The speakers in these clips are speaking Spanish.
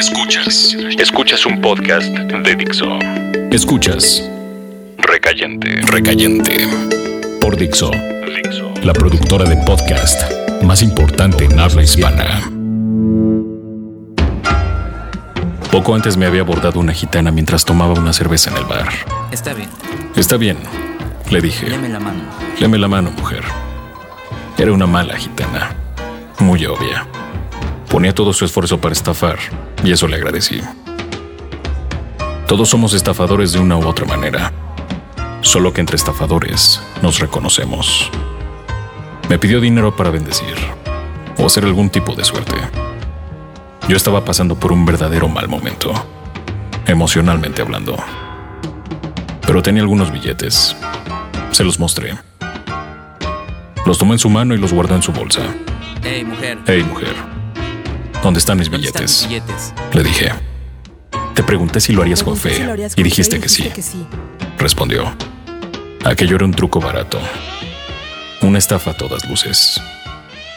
Escuchas. Escuchas un podcast de Dixo. Escuchas. Recayente. Recayente. Por Dixo. Dixo. La productora de podcast más importante en habla hispana. Poco antes me había abordado una gitana mientras tomaba una cerveza en el bar. Está bien. Está bien, le dije. Deme la mano. Deme la mano, mujer. Era una mala gitana. Muy obvia. Ponía todo su esfuerzo para estafar, y eso le agradecí. Todos somos estafadores de una u otra manera. Solo que entre estafadores nos reconocemos. Me pidió dinero para bendecir, o hacer algún tipo de suerte. Yo estaba pasando por un verdadero mal momento, emocionalmente hablando. Pero tenía algunos billetes. Se los mostré. Los tomó en su mano y los guardó en su bolsa. Hey, mujer. Hey, mujer. ¿Dónde están mis ¿Dónde están billetes? Le dije. Te pregunté si lo harías con fe si y dijiste fe que sí. que sí. Respondió. Aquello era un truco barato. Una estafa a todas luces.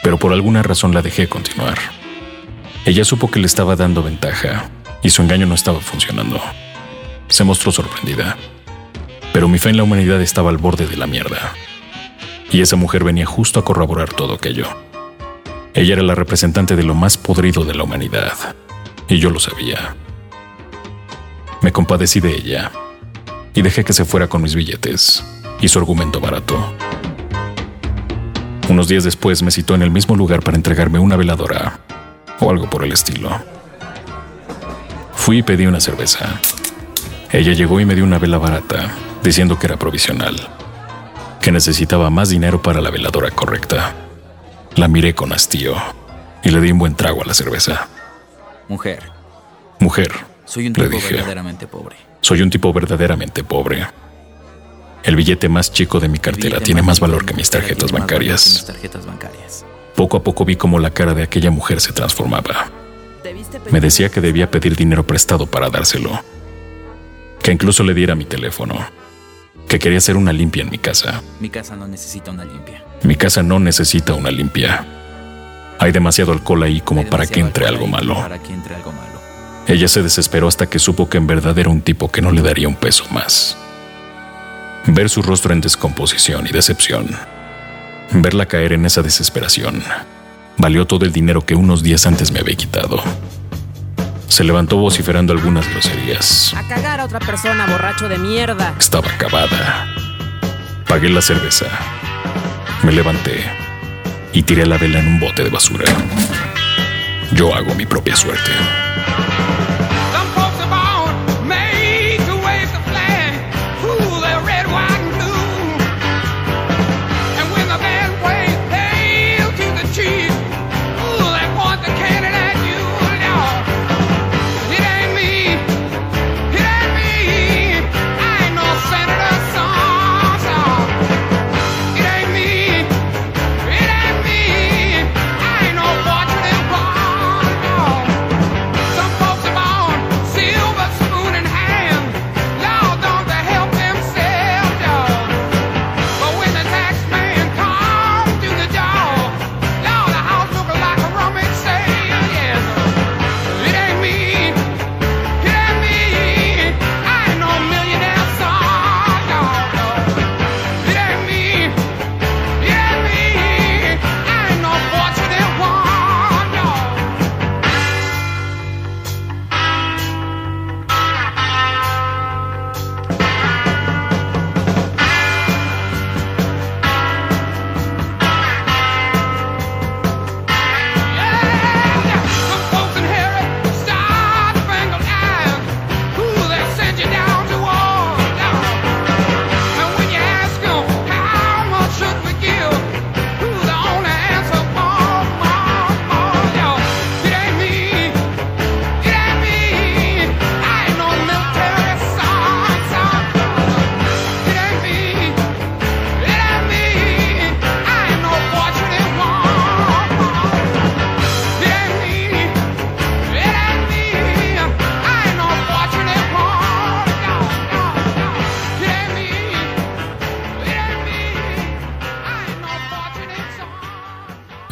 Pero por alguna razón la dejé continuar. Ella supo que le estaba dando ventaja y su engaño no estaba funcionando. Se mostró sorprendida. Pero mi fe en la humanidad estaba al borde de la mierda. Y esa mujer venía justo a corroborar todo aquello. Ella era la representante de lo más podrido de la humanidad. Y yo lo sabía. Me compadecí de ella y dejé que se fuera con mis billetes y su argumento barato. Unos días después me citó en el mismo lugar para entregarme una veladora o algo por el estilo. Fui y pedí una cerveza. Ella llegó y me dio una vela barata, diciendo que era provisional, que necesitaba más dinero para la veladora correcta. La miré con hastío y le di un buen trago a la cerveza. Mujer, Mujer, soy un le tipo dije. verdaderamente pobre. Soy un tipo verdaderamente pobre. El billete más chico de mi cartera tiene más valor que mis tarjetas que mis bancarias. tarjetas bancarias. Poco a poco vi cómo la cara de aquella mujer se transformaba. Me decía que debía pedir dinero prestado para dárselo. Que incluso le diera mi teléfono. Que quería hacer una limpia en mi casa. Mi casa no necesita una limpia. Mi casa no necesita una limpia. Hay demasiado alcohol ahí como para que entre algo malo. Para que entre algo malo. Ella se desesperó hasta que supo que en verdad era un tipo que no le daría un peso más. Ver su rostro en descomposición y decepción. Verla caer en esa desesperación. Valió todo el dinero que unos días antes me había quitado. Se levantó vociferando algunas groserías. A cagar a otra persona, borracho de mierda. Estaba acabada. Pagué la cerveza. Me levanté y tiré la vela en un bote de basura. Yo hago mi propia suerte.